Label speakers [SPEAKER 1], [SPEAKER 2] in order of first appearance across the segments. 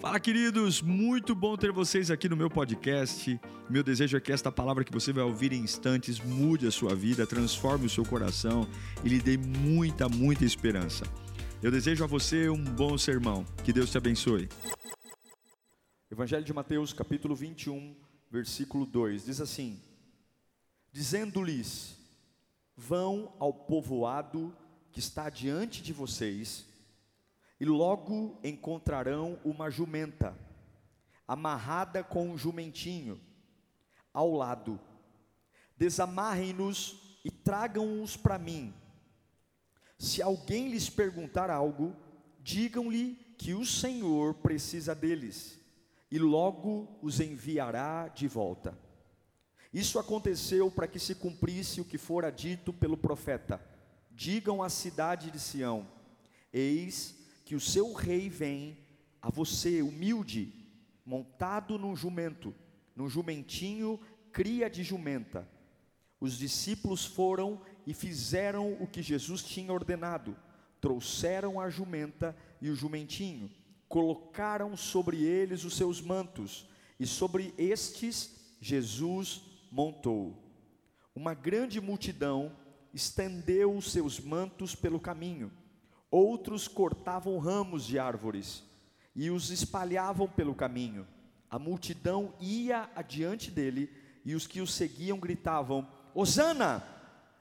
[SPEAKER 1] Fala, queridos! Muito bom ter vocês aqui no meu podcast. Meu desejo é que esta palavra que você vai ouvir em instantes mude a sua vida, transforme o seu coração e lhe dê muita, muita esperança. Eu desejo a você um bom sermão. Que Deus te abençoe. Evangelho de Mateus, capítulo 21, versículo 2, diz assim: Dizendo-lhes: Vão ao povoado que está diante de vocês e logo encontrarão uma jumenta, amarrada com um jumentinho, ao lado. Desamarrem-nos e tragam-os para mim. Se alguém lhes perguntar algo, digam-lhe que o Senhor precisa deles, e logo os enviará de volta. Isso aconteceu para que se cumprisse o que fora dito pelo profeta: Digam à cidade de Sião: Eis que o seu rei vem a você, humilde, montado num jumento, num jumentinho, cria de jumenta. Os discípulos foram e fizeram o que Jesus tinha ordenado. Trouxeram a jumenta e o jumentinho, colocaram sobre eles os seus mantos, e sobre estes Jesus montou. Uma grande multidão estendeu os seus mantos pelo caminho Outros cortavam ramos de árvores e os espalhavam pelo caminho. A multidão ia adiante dele e os que o seguiam gritavam: Hosana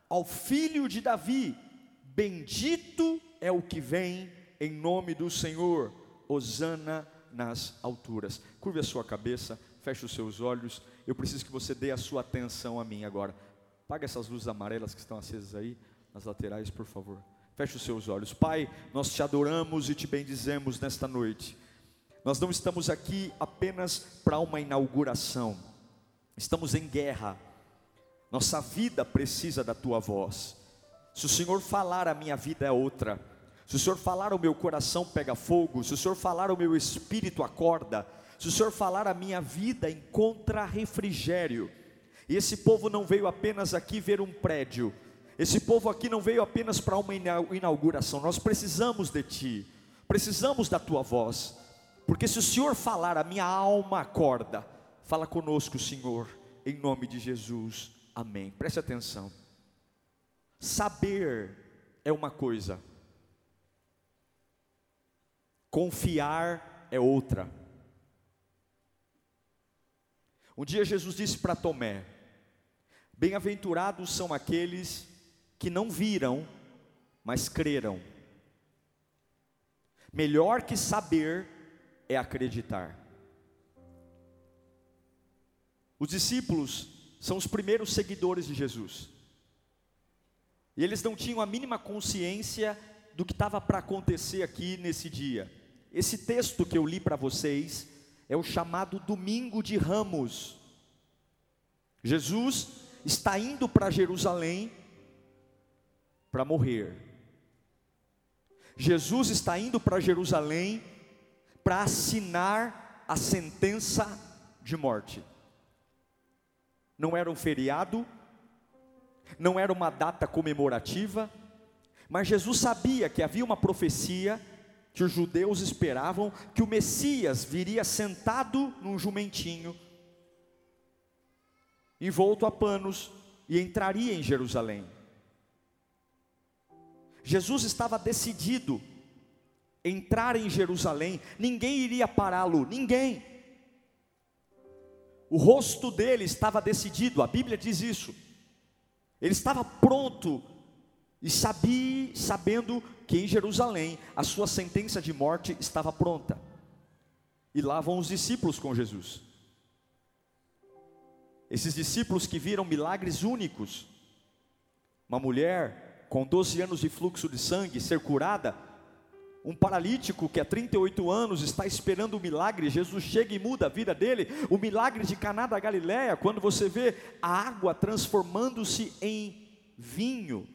[SPEAKER 1] ao filho de Davi, bendito é o que vem em nome do Senhor. Hosana nas alturas. Curve a sua cabeça, feche os seus olhos. Eu preciso que você dê a sua atenção a mim agora. Paga essas luzes amarelas que estão acesas aí nas laterais, por favor. Feche os seus olhos. Pai, nós te adoramos e te bendizemos nesta noite. Nós não estamos aqui apenas para uma inauguração, estamos em guerra. Nossa vida precisa da tua voz. Se o Senhor falar, a minha vida é outra. Se o Senhor falar, o meu coração pega fogo. Se o Senhor falar, o meu espírito acorda. Se o Senhor falar, a minha vida encontra refrigério. E esse povo não veio apenas aqui ver um prédio, esse povo aqui não veio apenas para uma inauguração, nós precisamos de Ti, precisamos da Tua voz, porque se o Senhor falar, a minha alma acorda. Fala conosco, Senhor, em nome de Jesus, amém. Preste atenção. Saber é uma coisa, confiar é outra. Um dia Jesus disse para Tomé: Bem-aventurados são aqueles que não viram, mas creram. Melhor que saber é acreditar. Os discípulos são os primeiros seguidores de Jesus. E eles não tinham a mínima consciência do que estava para acontecer aqui nesse dia. Esse texto que eu li para vocês é o chamado Domingo de Ramos. Jesus está indo para Jerusalém para morrer. Jesus está indo para Jerusalém para assinar a sentença de morte. Não era um feriado, não era uma data comemorativa, mas Jesus sabia que havia uma profecia que os judeus esperavam que o Messias viria sentado num jumentinho, envolto a panos, e entraria em Jerusalém. Jesus estava decidido entrar em Jerusalém, ninguém iria pará-lo, ninguém. O rosto dele estava decidido, a Bíblia diz isso. Ele estava pronto e sabia, sabendo que em Jerusalém a sua sentença de morte estava pronta. E lá vão os discípulos com Jesus. Esses discípulos que viram milagres únicos. Uma mulher com 12 anos de fluxo de sangue ser curada, um paralítico que há 38 anos está esperando o um milagre, Jesus chega e muda a vida dele, o milagre de Caná da Galileia, quando você vê a água transformando-se em vinho.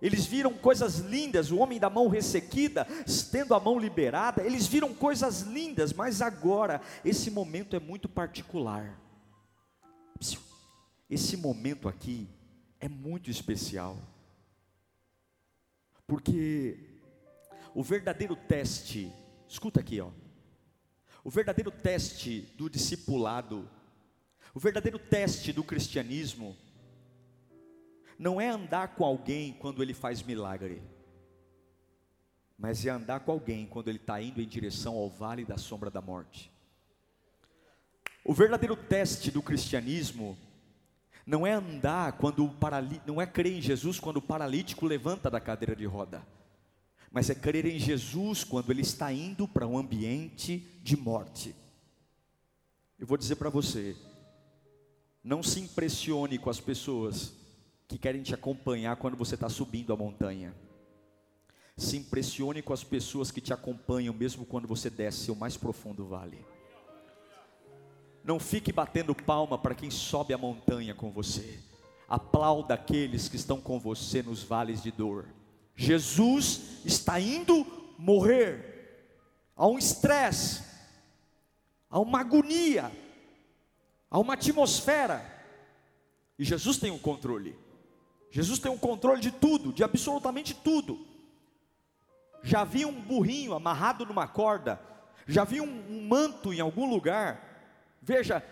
[SPEAKER 1] Eles viram coisas lindas, o homem da mão ressequida, tendo a mão liberada, eles viram coisas lindas, mas agora esse momento é muito particular. Esse momento aqui é muito especial. Porque o verdadeiro teste, escuta aqui, ó. O verdadeiro teste do discipulado, o verdadeiro teste do cristianismo, não é andar com alguém quando ele faz milagre, mas é andar com alguém quando ele está indo em direção ao vale da sombra da morte. O verdadeiro teste do cristianismo não é andar quando o paralítico, não é crer em Jesus quando o paralítico levanta da cadeira de roda, mas é crer em Jesus quando ele está indo para um ambiente de morte. Eu vou dizer para você, não se impressione com as pessoas que querem te acompanhar quando você está subindo a montanha. Se impressione com as pessoas que te acompanham mesmo quando você desce o mais profundo vale. Não fique batendo palma para quem sobe a montanha com você. Aplauda aqueles que estão com você nos vales de dor. Jesus está indo morrer. Há um estresse, há uma agonia, há uma atmosfera. E Jesus tem o um controle. Jesus tem o um controle de tudo, de absolutamente tudo. Já vi um burrinho amarrado numa corda, já vi um, um manto em algum lugar Veja,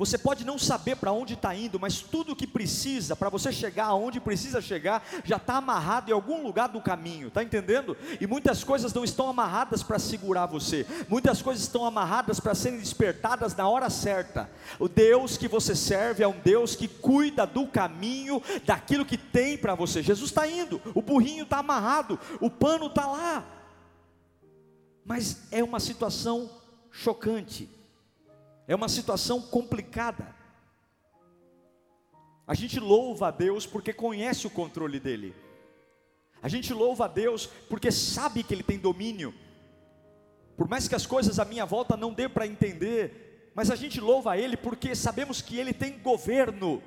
[SPEAKER 1] você pode não saber para onde está indo, mas tudo que precisa para você chegar aonde precisa chegar já está amarrado em algum lugar do caminho, está entendendo? E muitas coisas não estão amarradas para segurar você, muitas coisas estão amarradas para serem despertadas na hora certa. O Deus que você serve é um Deus que cuida do caminho, daquilo que tem para você. Jesus está indo, o burrinho está amarrado, o pano está lá, mas é uma situação chocante é uma situação complicada. A gente louva a Deus porque conhece o controle dele. A gente louva a Deus porque sabe que ele tem domínio. Por mais que as coisas à minha volta não dê para entender, mas a gente louva a ele porque sabemos que ele tem governo.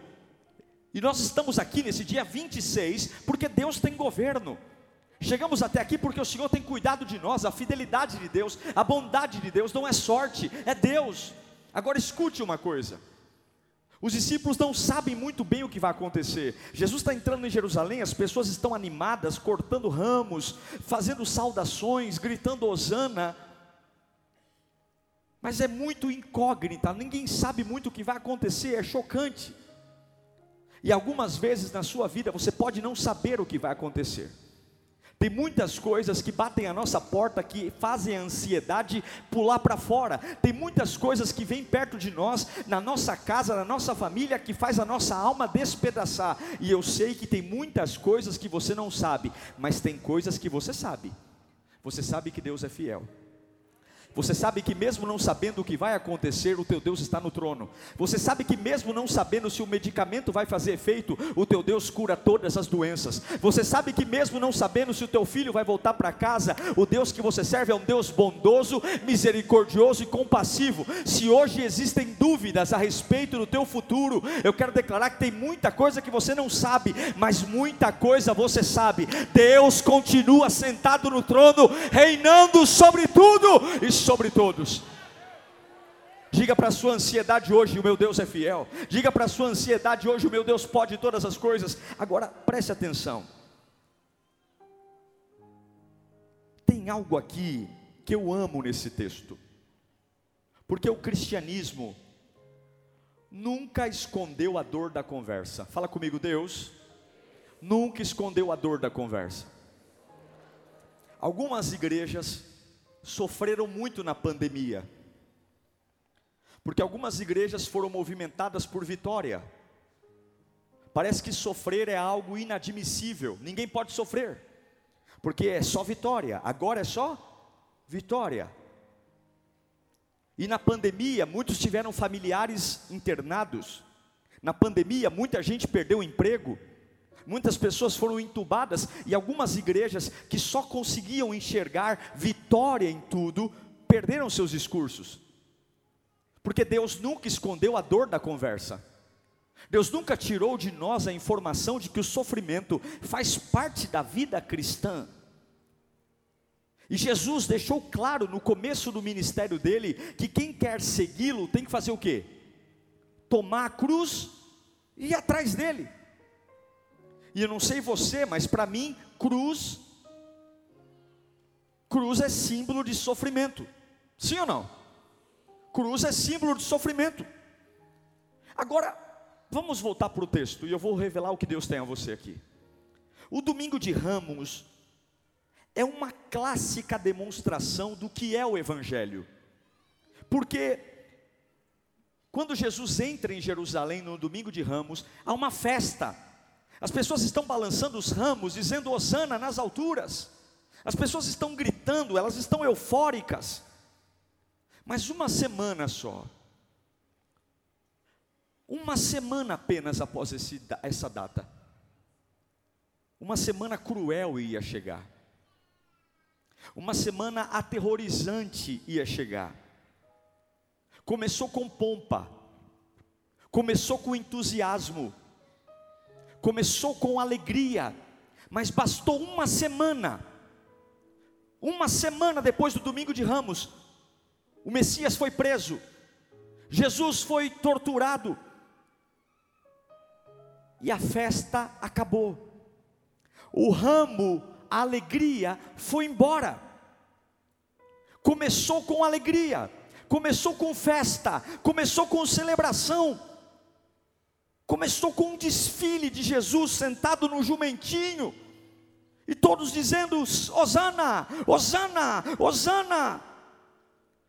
[SPEAKER 1] E nós estamos aqui nesse dia 26 porque Deus tem governo. Chegamos até aqui porque o Senhor tem cuidado de nós, a fidelidade de Deus, a bondade de Deus não é sorte, é Deus. Agora escute uma coisa. Os discípulos não sabem muito bem o que vai acontecer. Jesus está entrando em Jerusalém, as pessoas estão animadas, cortando ramos, fazendo saudações, gritando hosana. Mas é muito incógnita, ninguém sabe muito o que vai acontecer, é chocante. E algumas vezes na sua vida você pode não saber o que vai acontecer. Tem muitas coisas que batem a nossa porta que fazem a ansiedade pular para fora. Tem muitas coisas que vêm perto de nós, na nossa casa, na nossa família, que faz a nossa alma despedaçar. E eu sei que tem muitas coisas que você não sabe, mas tem coisas que você sabe. Você sabe que Deus é fiel. Você sabe que mesmo não sabendo o que vai acontecer, o teu Deus está no trono. Você sabe que mesmo não sabendo se o medicamento vai fazer efeito, o teu Deus cura todas as doenças. Você sabe que mesmo não sabendo se o teu filho vai voltar para casa, o Deus que você serve é um Deus bondoso, misericordioso e compassivo. Se hoje existem dúvidas a respeito do teu futuro, eu quero declarar que tem muita coisa que você não sabe, mas muita coisa você sabe. Deus continua sentado no trono, reinando sobre tudo e sobre todos. Diga para a sua ansiedade hoje: o meu Deus é fiel. Diga para a sua ansiedade hoje: o meu Deus pode todas as coisas. Agora preste atenção. Tem algo aqui que eu amo nesse texto, porque o cristianismo nunca escondeu a dor da conversa. Fala comigo, Deus. Nunca escondeu a dor da conversa. Algumas igrejas sofreram muito na pandemia, porque algumas igrejas foram movimentadas por vitória. Parece que sofrer é algo inadmissível, ninguém pode sofrer, porque é só vitória, agora é só vitória. E na pandemia, muitos tiveram familiares internados, na pandemia, muita gente perdeu o emprego, Muitas pessoas foram entubadas e algumas igrejas que só conseguiam enxergar vitória em tudo, perderam seus discursos. Porque Deus nunca escondeu a dor da conversa. Deus nunca tirou de nós a informação de que o sofrimento faz parte da vida cristã. E Jesus deixou claro no começo do ministério dele que quem quer segui-lo tem que fazer o quê? Tomar a cruz e ir atrás dele. E eu não sei você, mas para mim, cruz cruz é símbolo de sofrimento. Sim ou não? Cruz é símbolo de sofrimento. Agora, vamos voltar para o texto e eu vou revelar o que Deus tem a você aqui. O domingo de Ramos é uma clássica demonstração do que é o Evangelho, porque quando Jesus entra em Jerusalém no domingo de Ramos, há uma festa, as pessoas estão balançando os ramos, dizendo Osana nas alturas, as pessoas estão gritando, elas estão eufóricas, mas uma semana só, uma semana apenas após esse, essa data, uma semana cruel ia chegar, uma semana aterrorizante ia chegar. Começou com pompa, começou com entusiasmo, começou com alegria, mas bastou uma semana, uma semana depois do domingo de Ramos, o Messias foi preso, Jesus foi torturado, e a festa acabou. O ramo, a alegria foi embora. Começou com alegria, começou com festa, começou com celebração. Começou com um desfile de Jesus sentado no jumentinho, e todos dizendo: Osana, Osana, Osana.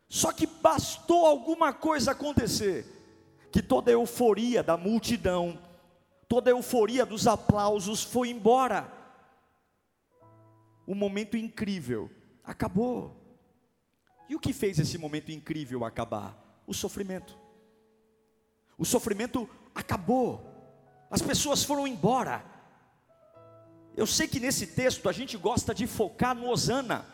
[SPEAKER 1] Só que bastou alguma coisa acontecer, que toda a euforia da multidão toda a euforia dos aplausos foi embora. O momento incrível acabou. E o que fez esse momento incrível acabar? O sofrimento. O sofrimento acabou. As pessoas foram embora. Eu sei que nesse texto a gente gosta de focar no Osana.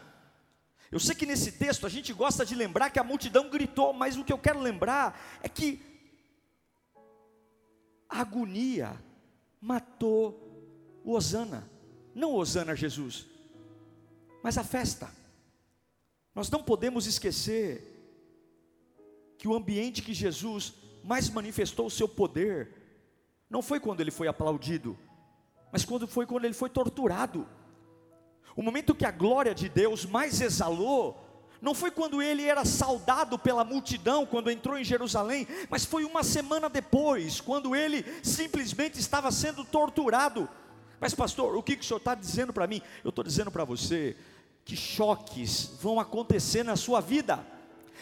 [SPEAKER 1] Eu sei que nesse texto a gente gosta de lembrar que a multidão gritou, mas o que eu quero lembrar é que a agonia matou o Osana, não Osana Jesus, mas a festa. Nós não podemos esquecer que o ambiente que Jesus mais manifestou o seu poder não foi quando ele foi aplaudido, mas quando foi quando ele foi torturado. O momento que a glória de Deus mais exalou não foi quando ele era saudado pela multidão, quando entrou em Jerusalém, mas foi uma semana depois, quando ele simplesmente estava sendo torturado. Mas, pastor, o que, que o senhor está dizendo para mim? Eu estou dizendo para você que choques vão acontecer na sua vida.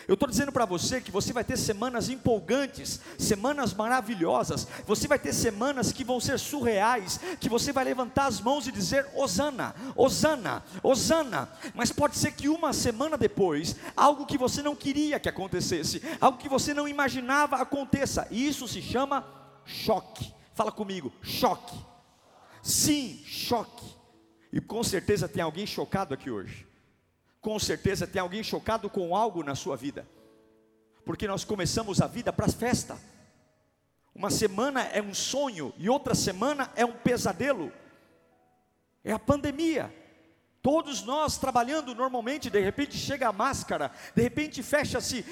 [SPEAKER 1] Eu estou dizendo para você que você vai ter semanas empolgantes, semanas maravilhosas, você vai ter semanas que vão ser surreais, que você vai levantar as mãos e dizer: Osana, Osana, Osana. Mas pode ser que uma semana depois, algo que você não queria que acontecesse, algo que você não imaginava aconteça, e isso se chama choque. Fala comigo, choque. Sim, choque. E com certeza tem alguém chocado aqui hoje com certeza tem alguém chocado com algo na sua vida, porque nós começamos a vida para festa. Uma semana é um sonho e outra semana é um pesadelo. É a pandemia. Todos nós trabalhando normalmente, de repente chega a máscara, de repente fecha-se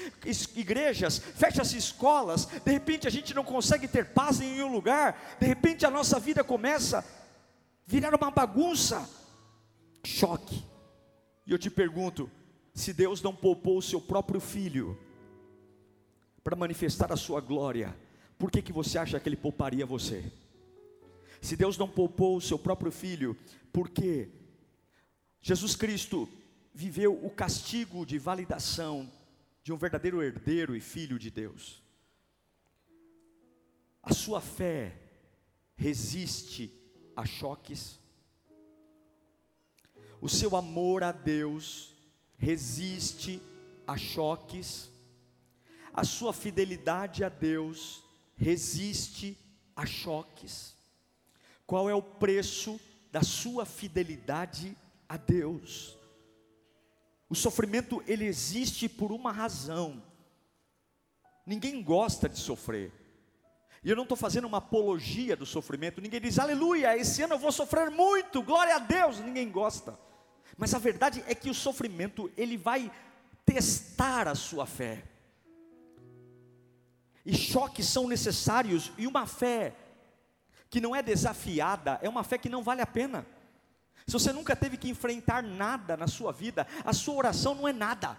[SPEAKER 1] igrejas, fecha-se escolas, de repente a gente não consegue ter paz em nenhum lugar, de repente a nossa vida começa a virar uma bagunça. Choque. E eu te pergunto: se Deus não poupou o seu próprio filho para manifestar a sua glória, por que, que você acha que ele pouparia você? Se Deus não poupou o seu próprio filho, por que Jesus Cristo viveu o castigo de validação de um verdadeiro herdeiro e filho de Deus? A sua fé resiste a choques, o seu amor a Deus resiste a choques, a sua fidelidade a Deus resiste a choques. Qual é o preço da sua fidelidade a Deus? O sofrimento ele existe por uma razão. Ninguém gosta de sofrer. E eu não estou fazendo uma apologia do sofrimento. Ninguém diz, aleluia, esse ano eu vou sofrer muito, glória a Deus. Ninguém gosta. Mas a verdade é que o sofrimento, ele vai testar a sua fé. E choques são necessários, e uma fé que não é desafiada, é uma fé que não vale a pena. Se você nunca teve que enfrentar nada na sua vida, a sua oração não é nada.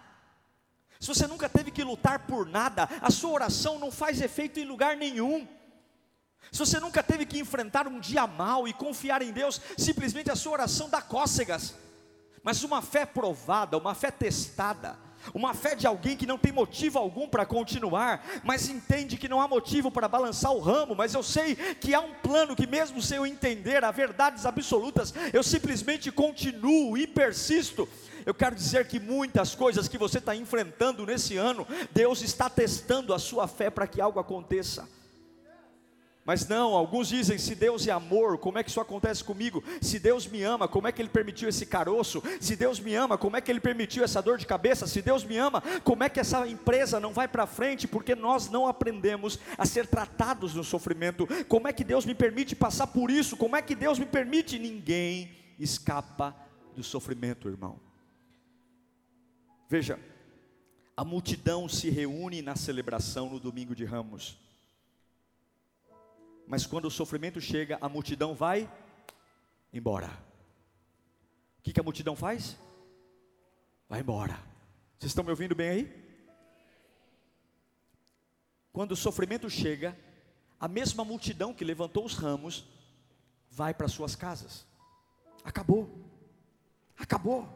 [SPEAKER 1] se você nunca teve que lutar por nada, a sua oração não faz efeito em lugar nenhum. Se você nunca teve que enfrentar um dia mal e confiar em Deus, simplesmente a sua oração dá cócegas. Mas uma fé provada, uma fé testada, uma fé de alguém que não tem motivo algum para continuar, mas entende que não há motivo para balançar o ramo, mas eu sei que há um plano que, mesmo sem eu entender as verdades absolutas, eu simplesmente continuo e persisto. Eu quero dizer que muitas coisas que você está enfrentando nesse ano, Deus está testando a sua fé para que algo aconteça. Mas não, alguns dizem: se Deus é amor, como é que isso acontece comigo? Se Deus me ama, como é que Ele permitiu esse caroço? Se Deus me ama, como é que Ele permitiu essa dor de cabeça? Se Deus me ama, como é que essa empresa não vai para frente? Porque nós não aprendemos a ser tratados no sofrimento. Como é que Deus me permite passar por isso? Como é que Deus me permite? Ninguém escapa do sofrimento, irmão. Veja, a multidão se reúne na celebração no domingo de Ramos. Mas quando o sofrimento chega, a multidão vai embora. O que, que a multidão faz? Vai embora. Vocês estão me ouvindo bem aí? Quando o sofrimento chega, a mesma multidão que levantou os ramos vai para suas casas. Acabou. Acabou.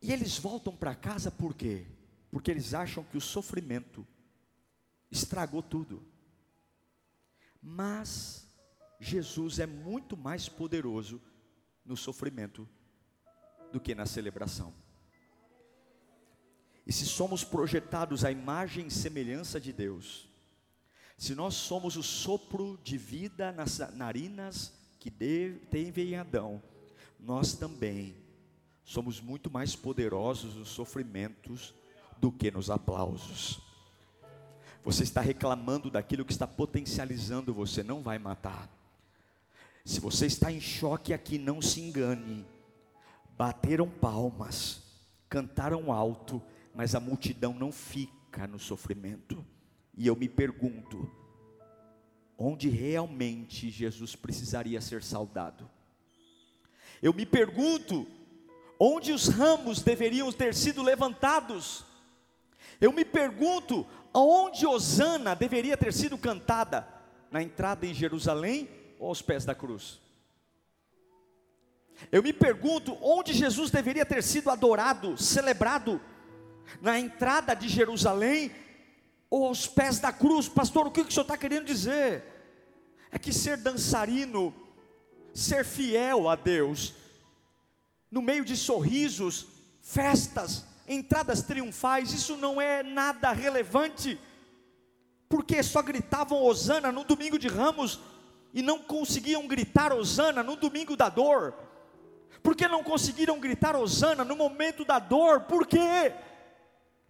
[SPEAKER 1] E eles voltam para casa por quê? Porque eles acham que o sofrimento estragou tudo. Mas Jesus é muito mais poderoso no sofrimento do que na celebração. E se somos projetados à imagem e semelhança de Deus, se nós somos o sopro de vida nas narinas que teve em Adão, nós também somos muito mais poderosos nos sofrimentos do que nos aplausos. Você está reclamando daquilo que está potencializando você, não vai matar. Se você está em choque aqui, não se engane. Bateram palmas, cantaram alto, mas a multidão não fica no sofrimento. E eu me pergunto, onde realmente Jesus precisaria ser saudado? Eu me pergunto, onde os ramos deveriam ter sido levantados? Eu me pergunto, aonde Osana deveria ter sido cantada? Na entrada em Jerusalém ou aos pés da cruz? Eu me pergunto, onde Jesus deveria ter sido adorado, celebrado? Na entrada de Jerusalém ou aos pés da cruz? Pastor, o que o senhor está querendo dizer? É que ser dançarino, ser fiel a Deus, no meio de sorrisos, festas, entradas triunfais, isso não é nada relevante, porque só gritavam Osana no domingo de ramos e não conseguiam gritar Osana no domingo da dor. Por que não conseguiram gritar Osana no momento da dor? Por quê?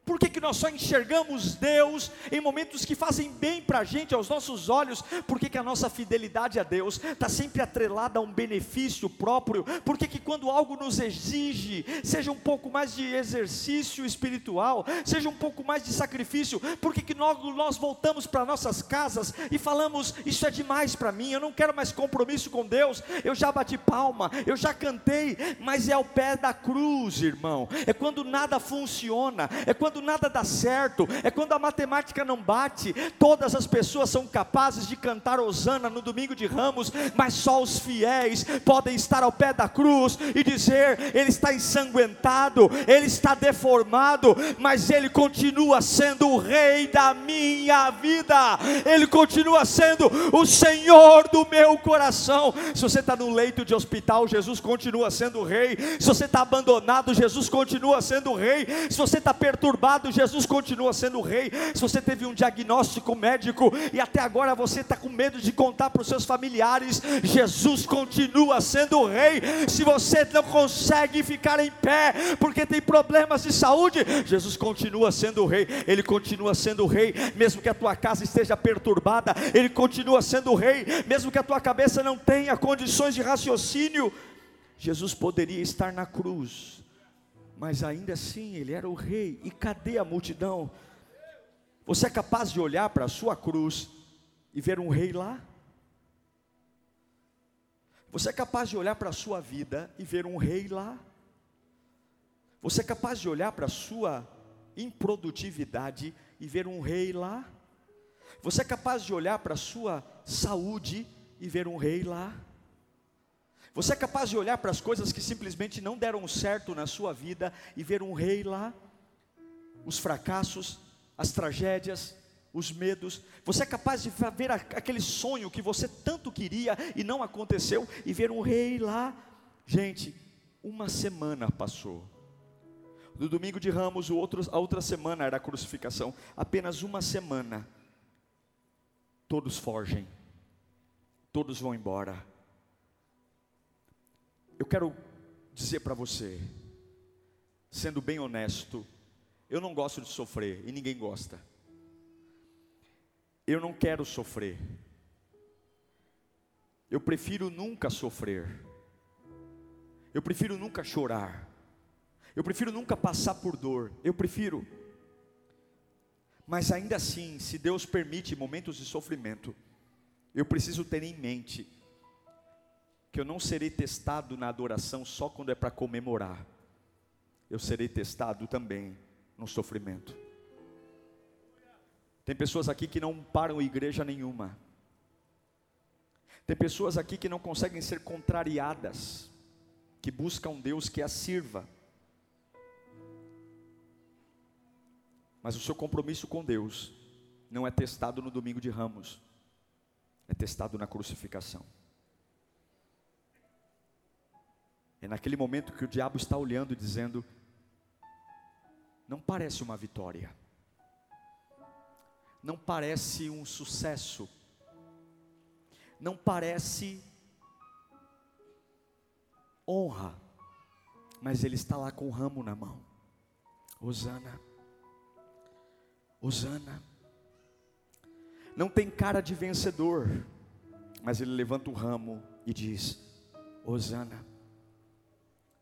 [SPEAKER 1] Por que, que nós só enxergamos Deus em momentos que fazem bem para a gente, aos nossos olhos? Por que, que a nossa fidelidade a Deus está sempre atrelada a um benefício próprio? Por que, que quando algo nos exige, seja um pouco mais de exercício espiritual, seja um pouco mais de sacrifício, por que, que nós, nós voltamos para nossas casas e falamos: Isso é demais para mim, eu não quero mais compromisso com Deus, eu já bati palma, eu já cantei, mas é ao pé da cruz, irmão, é quando nada funciona, é quando quando nada dá certo, é quando a matemática não bate. Todas as pessoas são capazes de cantar Osana no domingo de ramos, mas só os fiéis podem estar ao pé da cruz e dizer: Ele está ensanguentado, ele está deformado, mas ele continua sendo o Rei da minha vida, ele continua sendo o Senhor do meu coração. Se você está no leito de hospital, Jesus continua sendo o Rei. Se você está abandonado, Jesus continua sendo o Rei. Se você está perturbado, Jesus continua sendo rei. Se você teve um diagnóstico médico e até agora você está com medo de contar para os seus familiares, Jesus continua sendo rei. Se você não consegue ficar em pé porque tem problemas de saúde, Jesus continua sendo rei. Ele continua sendo rei, mesmo que a tua casa esteja perturbada, ele continua sendo rei, mesmo que a tua cabeça não tenha condições de raciocínio. Jesus poderia estar na cruz, mas ainda assim ele era o rei. E cadê a multidão? Você é capaz de olhar para a sua cruz e ver um rei lá? Você é capaz de olhar para a sua vida e ver um rei lá? Você é capaz de olhar para a sua improdutividade e ver um rei lá? Você é capaz de olhar para a sua saúde e ver um rei lá? Você é capaz de olhar para as coisas que simplesmente não deram certo na sua vida e ver um rei lá? Os fracassos, as tragédias, os medos. Você é capaz de ver aquele sonho que você tanto queria e não aconteceu e ver um rei lá? Gente, uma semana passou. No domingo de Ramos, outro, a outra semana era a crucificação. Apenas uma semana. Todos fogem. Todos vão embora. Eu quero dizer para você, sendo bem honesto, eu não gosto de sofrer e ninguém gosta. Eu não quero sofrer. Eu prefiro nunca sofrer. Eu prefiro nunca chorar. Eu prefiro nunca passar por dor. Eu prefiro. Mas ainda assim, se Deus permite momentos de sofrimento, eu preciso ter em mente que eu não serei testado na adoração só quando é para comemorar. Eu serei testado também no sofrimento. Tem pessoas aqui que não param igreja nenhuma. Tem pessoas aqui que não conseguem ser contrariadas, que buscam Deus que as sirva. Mas o seu compromisso com Deus não é testado no domingo de ramos, é testado na crucificação. É naquele momento que o diabo está olhando e dizendo: não parece uma vitória, não parece um sucesso, não parece honra, mas ele está lá com o ramo na mão. Osana, Osana, não tem cara de vencedor, mas ele levanta o ramo e diz: Osana.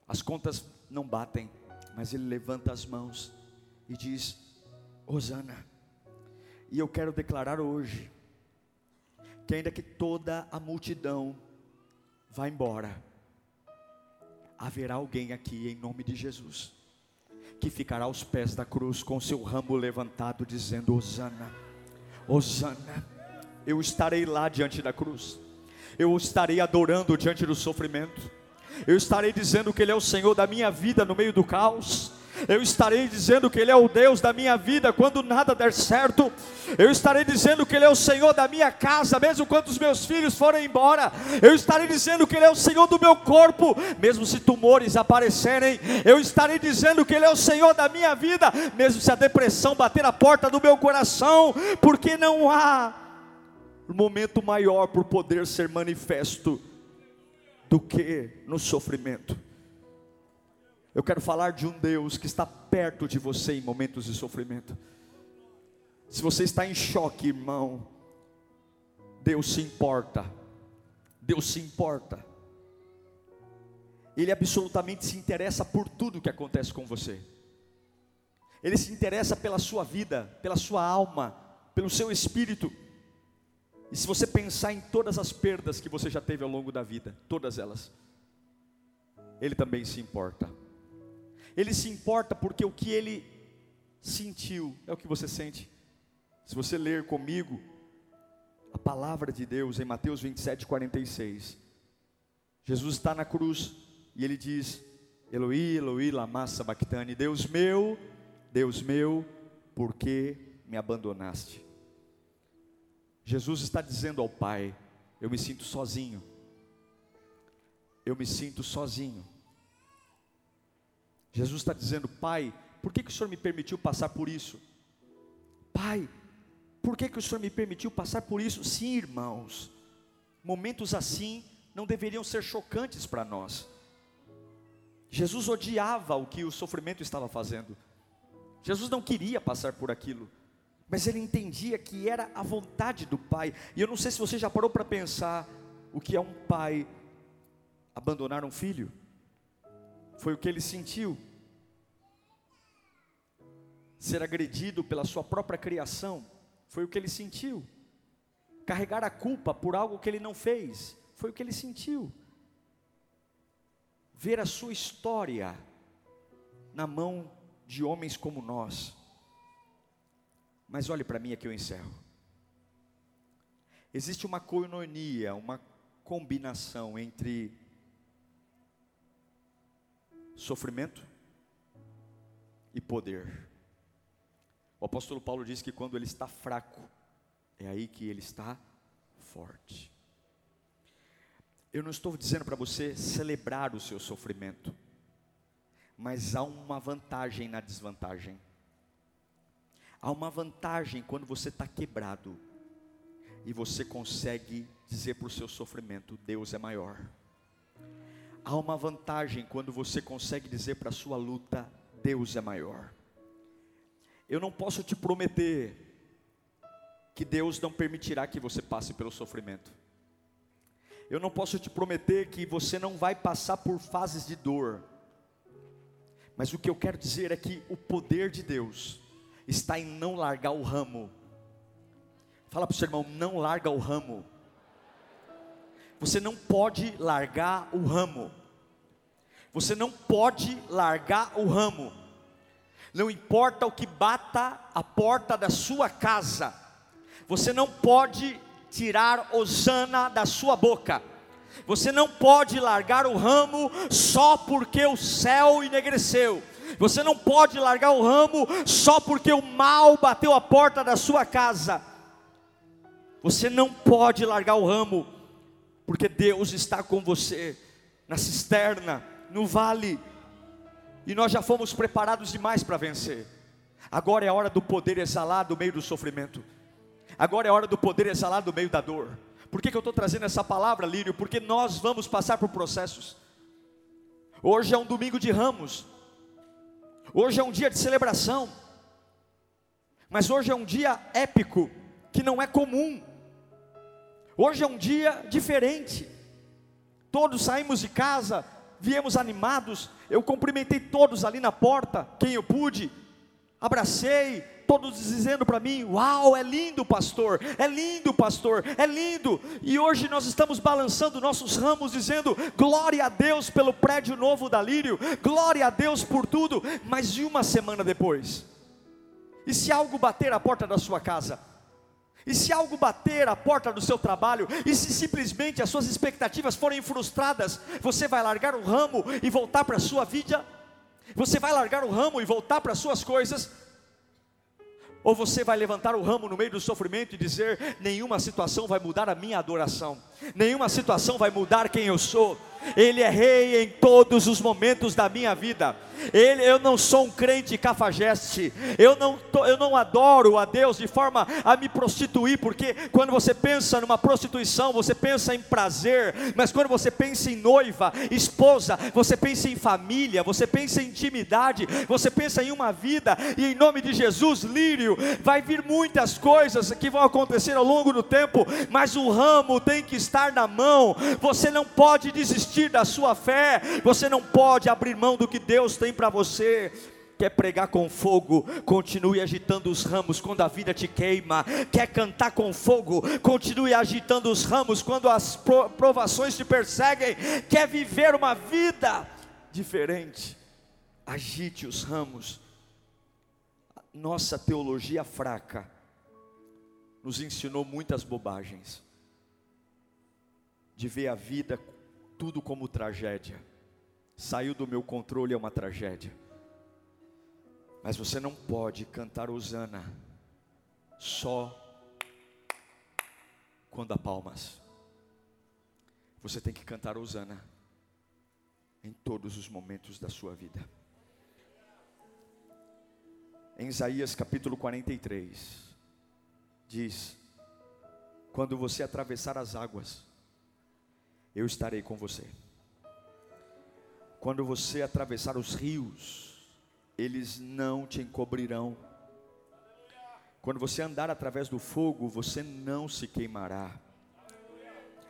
[SPEAKER 1] As contas não batem, mas ele levanta as mãos e diz: Osana. E eu quero declarar hoje que ainda que toda a multidão vá embora, haverá alguém aqui em nome de Jesus que ficará aos pés da cruz com seu ramo levantado dizendo: Osana. Osana. Eu estarei lá diante da cruz. Eu estarei adorando diante do sofrimento eu estarei dizendo que Ele é o Senhor da minha vida no meio do caos. Eu estarei dizendo que Ele é o Deus da minha vida quando nada der certo. Eu estarei dizendo que Ele é o Senhor da minha casa, mesmo quando os meus filhos forem embora. Eu estarei dizendo que Ele é o Senhor do meu corpo, mesmo se tumores aparecerem. Eu estarei dizendo que Ele é o Senhor da minha vida, mesmo se a depressão bater a porta do meu coração, porque não há momento maior por poder ser manifesto do que no sofrimento. Eu quero falar de um Deus que está perto de você em momentos de sofrimento. Se você está em choque, irmão, Deus se importa. Deus se importa. Ele absolutamente se interessa por tudo que acontece com você. Ele se interessa pela sua vida, pela sua alma, pelo seu espírito. E se você pensar em todas as perdas que você já teve ao longo da vida, todas elas, Ele também se importa. Ele se importa porque o que Ele sentiu é o que você sente. Se você ler comigo a palavra de Deus em Mateus 27, 46, Jesus está na cruz e ele diz: Eloí, Eloí, lama sabachthani, Deus meu, Deus meu, por que me abandonaste? Jesus está dizendo ao Pai: Eu me sinto sozinho. Eu me sinto sozinho. Jesus está dizendo: Pai, por que, que o Senhor me permitiu passar por isso? Pai, por que, que o Senhor me permitiu passar por isso? Sim, irmãos, momentos assim não deveriam ser chocantes para nós. Jesus odiava o que o sofrimento estava fazendo. Jesus não queria passar por aquilo mas ele entendia que era a vontade do pai. E eu não sei se você já parou para pensar o que é um pai abandonar um filho. Foi o que ele sentiu. Ser agredido pela sua própria criação, foi o que ele sentiu. Carregar a culpa por algo que ele não fez, foi o que ele sentiu. Ver a sua história na mão de homens como nós. Mas olhe para mim aqui eu encerro. Existe uma coinonia, uma combinação entre sofrimento e poder. O apóstolo Paulo diz que quando ele está fraco, é aí que ele está forte. Eu não estou dizendo para você celebrar o seu sofrimento, mas há uma vantagem na desvantagem. Há uma vantagem quando você está quebrado e você consegue dizer para o seu sofrimento: Deus é maior. Há uma vantagem quando você consegue dizer para a sua luta: Deus é maior. Eu não posso te prometer que Deus não permitirá que você passe pelo sofrimento. Eu não posso te prometer que você não vai passar por fases de dor. Mas o que eu quero dizer é que o poder de Deus está em não largar o ramo. Fala para o seu irmão, não larga o ramo. Você não pode largar o ramo. Você não pode largar o ramo. Não importa o que bata a porta da sua casa. Você não pode tirar Osana da sua boca. Você não pode largar o ramo só porque o céu enegreceu. Você não pode largar o ramo só porque o mal bateu a porta da sua casa. Você não pode largar o ramo porque Deus está com você na cisterna, no vale, e nós já fomos preparados demais para vencer. Agora é a hora do poder exalar do meio do sofrimento. Agora é a hora do poder exalar do meio da dor. Por que, que eu estou trazendo essa palavra, Lírio? Porque nós vamos passar por processos. Hoje é um domingo de ramos. Hoje é um dia de celebração. Mas hoje é um dia épico, que não é comum. Hoje é um dia diferente. Todos saímos de casa, viemos animados. Eu cumprimentei todos ali na porta, quem eu pude, abracei, todos dizendo para mim: Uau, é lindo, pastor, é lindo, pastor, é lindo. E hoje nós estamos balançando nossos ramos, dizendo: Glória a Deus pelo prédio novo da Lírio, glória a Deus por tudo. Mas de uma semana depois, e se algo bater a porta da sua casa? E se algo bater a porta do seu trabalho, e se simplesmente as suas expectativas forem frustradas, você vai largar o ramo e voltar para a sua vida? Você vai largar o ramo e voltar para as suas coisas? Ou você vai levantar o ramo no meio do sofrimento e dizer: nenhuma situação vai mudar a minha adoração, nenhuma situação vai mudar quem eu sou, Ele é rei em todos os momentos da minha vida. Ele, eu não sou um crente cafajeste, eu não, eu não adoro a Deus de forma a me prostituir, porque quando você pensa numa prostituição, você pensa em prazer, mas quando você pensa em noiva, esposa, você pensa em família, você pensa em intimidade, você pensa em uma vida, e em nome de Jesus, lírio, vai vir muitas coisas que vão acontecer ao longo do tempo, mas o ramo tem que estar na mão, você não pode desistir da sua fé, você não pode abrir mão do que Deus tem para você. Quer pregar com fogo, continue agitando os ramos quando a vida te queima. Quer cantar com fogo, continue agitando os ramos quando as provações te perseguem. Quer viver uma vida diferente, agite os ramos. Nossa teologia fraca nos ensinou muitas bobagens, de ver a vida tudo como tragédia saiu do meu controle é uma tragédia. Mas você não pode cantar Osana só quando há palmas. Você tem que cantar Osana em todos os momentos da sua vida. Em Isaías capítulo 43, diz: Quando você atravessar as águas, eu estarei com você. Quando você atravessar os rios, eles não te encobrirão. Quando você andar através do fogo, você não se queimará.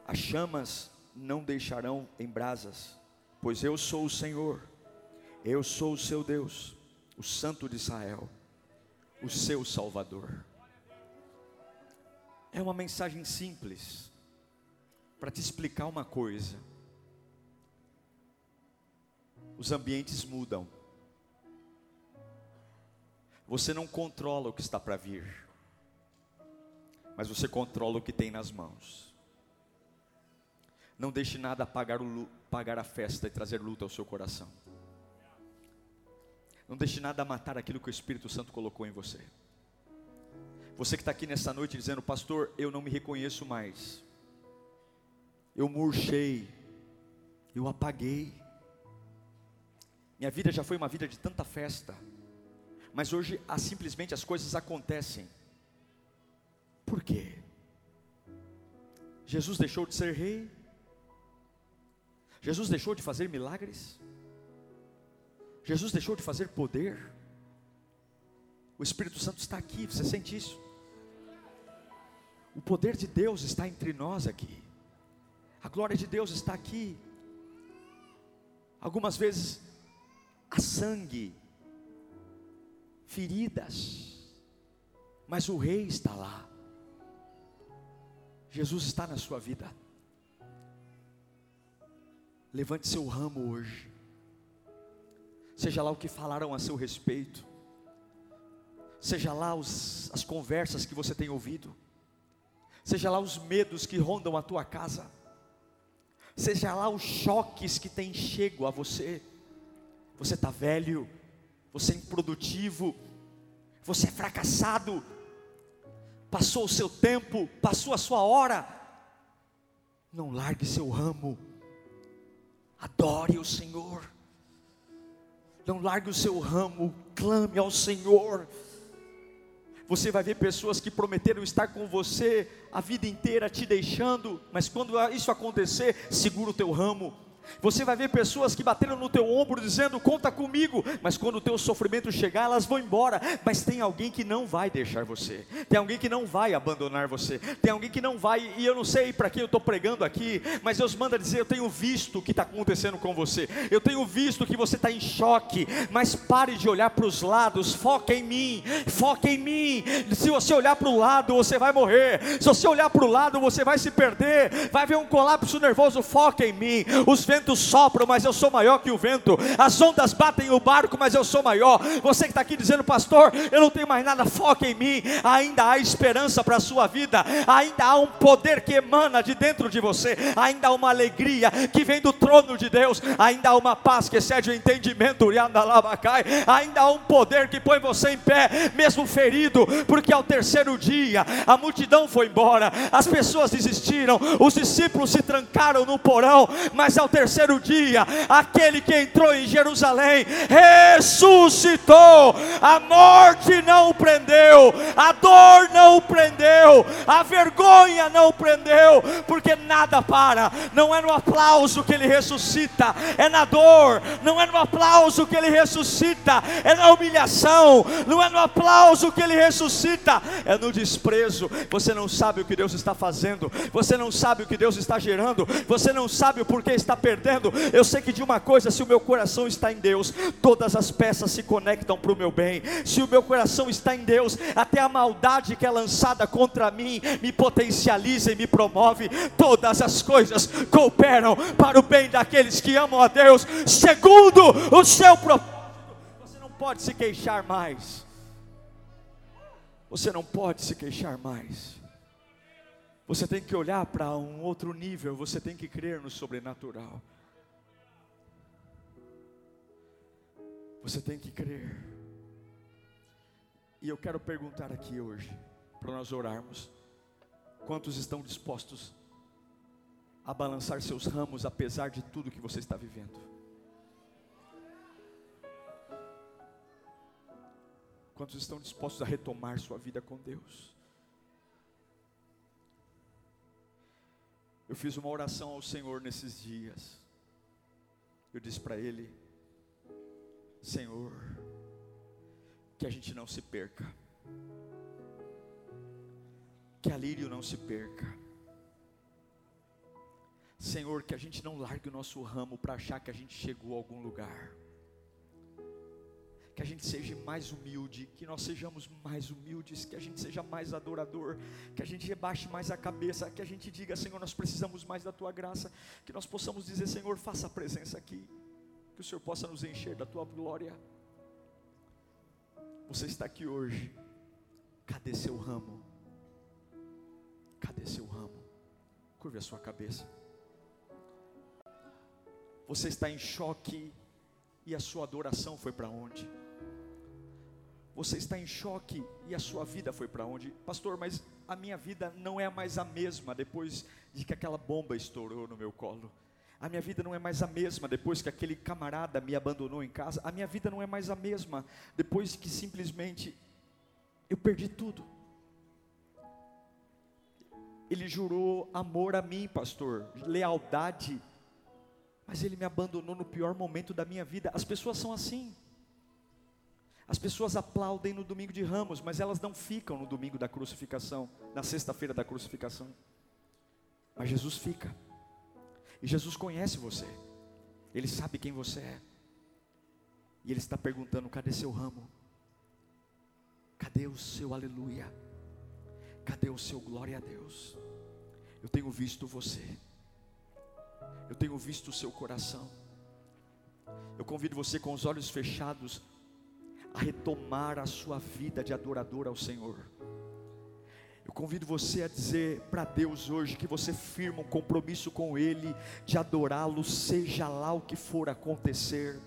[SPEAKER 1] As chamas não deixarão em brasas, pois eu sou o Senhor, eu sou o seu Deus, o Santo de Israel, o seu Salvador. É uma mensagem simples para te explicar uma coisa os ambientes mudam, Você não controla o que está para vir, mas você controla o que tem nas mãos. Não deixe nada apagar, o, a festa e trazer luta ao seu coração. Não deixe nada matar aquilo que o Espírito Santo colocou em você. Você que está aqui nessa noite dizendo, pastor, eu não me reconheço mais. Eu murchei, eu apaguei. Minha vida já foi uma vida de tanta festa, mas hoje ah, simplesmente as coisas acontecem. Por quê? Jesus deixou de ser rei? Jesus deixou de fazer milagres? Jesus deixou de fazer poder? O Espírito Santo está aqui, você sente isso? O poder de Deus está entre nós aqui. A glória de Deus está aqui. Algumas vezes há sangue, feridas, mas o rei está lá. Jesus está na sua vida. Levante seu ramo hoje. Seja lá o que falaram a seu respeito. Seja lá os, as conversas que você tem ouvido seja lá os medos que rondam a tua casa, seja lá os choques que têm chego a você. Você está velho, você é improdutivo, você é fracassado, passou o seu tempo, passou a sua hora. Não largue seu ramo, adore o Senhor. Não largue o seu ramo, clame ao Senhor. Você vai ver pessoas que prometeram estar com você a vida inteira te deixando, mas quando isso acontecer, segura o teu ramo, você vai ver pessoas que bateram no teu ombro dizendo: "Conta comigo", mas quando o teu sofrimento chegar, elas vão embora. Mas tem alguém que não vai deixar você. Tem alguém que não vai abandonar você. Tem alguém que não vai, e eu não sei para quem eu estou pregando aqui, mas Deus manda dizer: "Eu tenho visto o que está acontecendo com você. Eu tenho visto que você está em choque, mas pare de olhar para os lados, foca em mim, foca em mim. Se você olhar para o lado, você vai morrer. Se você olhar para o lado, você vai se perder. Vai haver um colapso nervoso, foca em mim. Os ventos sopram, mas eu sou maior que o vento. As ondas batem o barco, mas eu sou maior. Você que está aqui dizendo, pastor, eu não tenho mais nada, foca em mim. Ainda há esperança para a sua vida. Ainda há um poder que emana de dentro de você. Ainda há uma alegria que vem do trono de Deus. Ainda há uma paz que excede o entendimento. Ainda há um poder que põe você em pé, mesmo ferido, porque ao terceiro dia a multidão foi embora, as pessoas desistiram, os discípulos se trancaram no porão, mas ao terceiro terceiro dia, aquele que entrou em Jerusalém ressuscitou, a morte não o prendeu, a dor não o prendeu, a vergonha não o prendeu, porque nada para, não é no aplauso que ele ressuscita, é na dor, não é no aplauso que ele ressuscita, é na humilhação, não é no aplauso que ele ressuscita, é no desprezo. Você não sabe o que Deus está fazendo, você não sabe o que Deus está gerando, você não sabe o porquê está perdendo perdendo. Eu sei que de uma coisa, se o meu coração está em Deus, todas as peças se conectam para o meu bem. Se o meu coração está em Deus, até a maldade que é lançada contra mim me potencializa e me promove. Todas as coisas cooperam para o bem daqueles que amam a Deus, segundo o seu propósito. Você não pode se queixar mais. Você não pode se queixar mais. Você tem que olhar para um outro nível, você tem que crer no sobrenatural. Você tem que crer. E eu quero perguntar aqui hoje, para nós orarmos: quantos estão dispostos a balançar seus ramos apesar de tudo que você está vivendo? Quantos estão dispostos a retomar sua vida com Deus? Eu fiz uma oração ao Senhor nesses dias. Eu disse para Ele: Senhor, que a gente não se perca, que a lírio não se perca. Senhor, que a gente não largue o nosso ramo para achar que a gente chegou a algum lugar que a gente seja mais humilde, que nós sejamos mais humildes, que a gente seja mais adorador, que a gente rebaixe mais a cabeça, que a gente diga, Senhor, nós precisamos mais da tua graça, que nós possamos dizer, Senhor, faça a presença aqui, que o Senhor possa nos encher da tua glória. Você está aqui hoje. Cadê seu ramo? Cadê seu ramo? Curve a sua cabeça. Você está em choque e a sua adoração foi para onde? Você está em choque e a sua vida foi para onde? Pastor, mas a minha vida não é mais a mesma depois de que aquela bomba estourou no meu colo. A minha vida não é mais a mesma depois que aquele camarada me abandonou em casa. A minha vida não é mais a mesma depois que simplesmente eu perdi tudo. Ele jurou amor a mim, pastor, lealdade, mas ele me abandonou no pior momento da minha vida. As pessoas são assim. As pessoas aplaudem no domingo de ramos, mas elas não ficam no domingo da crucificação, na sexta-feira da crucificação. Mas Jesus fica. E Jesus conhece você. Ele sabe quem você é. E Ele está perguntando: cadê seu ramo? Cadê o seu aleluia? Cadê o seu glória a Deus? Eu tenho visto você. Eu tenho visto o seu coração. Eu convido você com os olhos fechados a retomar a sua vida de adorador ao Senhor. Eu convido você a dizer para Deus hoje que você firma um compromisso com Ele de adorá-lo, seja lá o que for acontecer.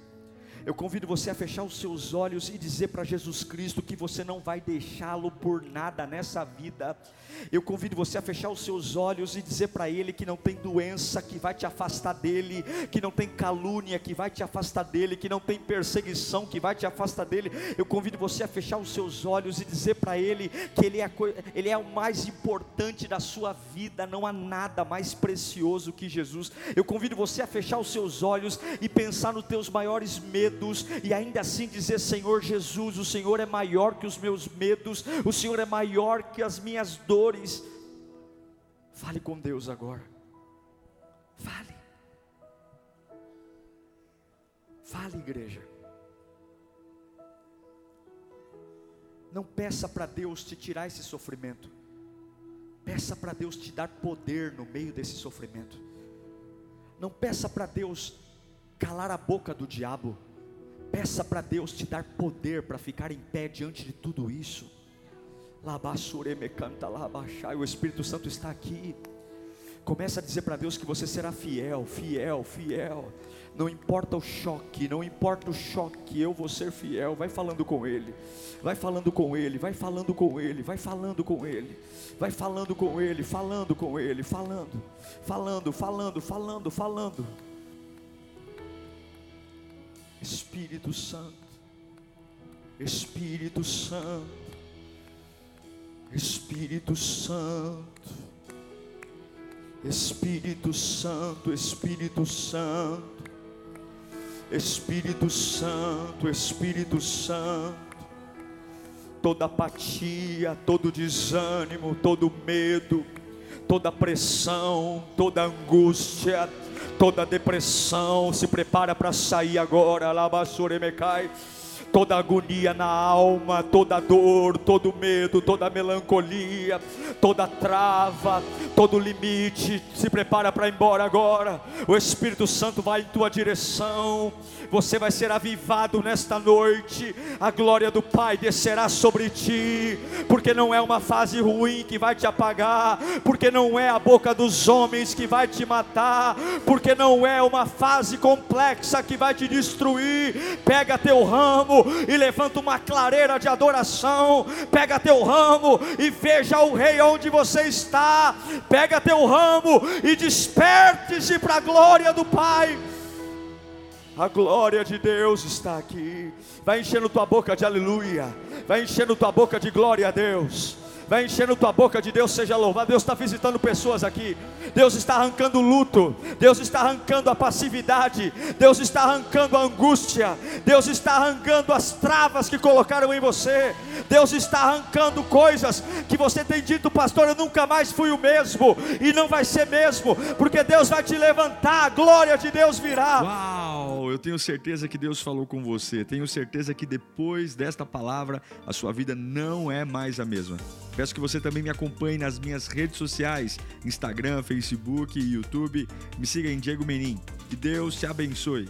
[SPEAKER 1] Eu convido você a fechar os seus olhos e dizer para Jesus Cristo que você não vai deixá-lo por nada nessa vida. Eu convido você a fechar os seus olhos e dizer para Ele que não tem doença que vai te afastar dele, que não tem calúnia que vai te afastar dele, que não tem perseguição que vai te afastar dele. Eu convido você a fechar os seus olhos e dizer para Ele que Ele é, Ele é o mais importante da sua vida, não há nada mais precioso que Jesus. Eu convido você a fechar os seus olhos e pensar nos teus maiores medos medos e ainda assim dizer: Senhor Jesus, o Senhor é maior que os meus medos, o Senhor é maior que as minhas dores. Fale com Deus agora. Fale. Fale, igreja. Não peça para Deus te tirar esse sofrimento. Peça para Deus te dar poder no meio desse sofrimento. Não peça para Deus calar a boca do diabo. Peça para Deus te dar poder para ficar em pé diante de tudo isso. O Espírito Santo está aqui. Começa a dizer para Deus que você será fiel, fiel, fiel. Não importa o choque, não importa o choque, eu vou ser fiel. Vai falando com Ele, vai falando com Ele, vai falando com Ele, vai falando com Ele, vai falando com Ele, falando com Ele, falando, falando, falando, falando, falando. Espírito Santo, Espírito Santo, Espírito Santo, Espírito Santo, Espírito Santo, Espírito Santo, Espírito Santo, toda apatia, todo desânimo, todo medo, toda pressão, toda angústia, toda depressão se prepara para sair agora, Labassuremecai toda agonia na alma, toda dor, todo medo, toda melancolia, toda trava, todo limite, se prepara para ir embora agora. O Espírito Santo vai em tua direção. Você vai ser avivado nesta noite. A glória do Pai descerá sobre ti, porque não é uma fase ruim que vai te apagar, porque não é a boca dos homens que vai te matar, porque não é uma fase complexa que vai te destruir. Pega teu ramo e levanta uma clareira de adoração. Pega teu ramo e veja o rei onde você está. Pega teu ramo e desperte-se para a glória do Pai. A glória de Deus está aqui. Vai enchendo tua boca de aleluia. Vai enchendo tua boca de glória a Deus vai enchendo tua boca de Deus, seja louvado. Deus está visitando pessoas aqui. Deus está arrancando luto. Deus está arrancando a passividade. Deus está arrancando a angústia. Deus está arrancando as travas que colocaram em você. Deus está arrancando coisas que você tem dito, pastor, eu nunca mais fui o mesmo. E não vai ser mesmo, porque Deus vai te levantar. A glória de Deus virá.
[SPEAKER 2] Uau, eu tenho certeza que Deus falou com você. Tenho certeza que depois desta palavra, a sua vida não é mais a mesma. Peço que você também me acompanhe nas minhas redes sociais: Instagram, Facebook YouTube. Me siga em Diego Menin. Que Deus te abençoe.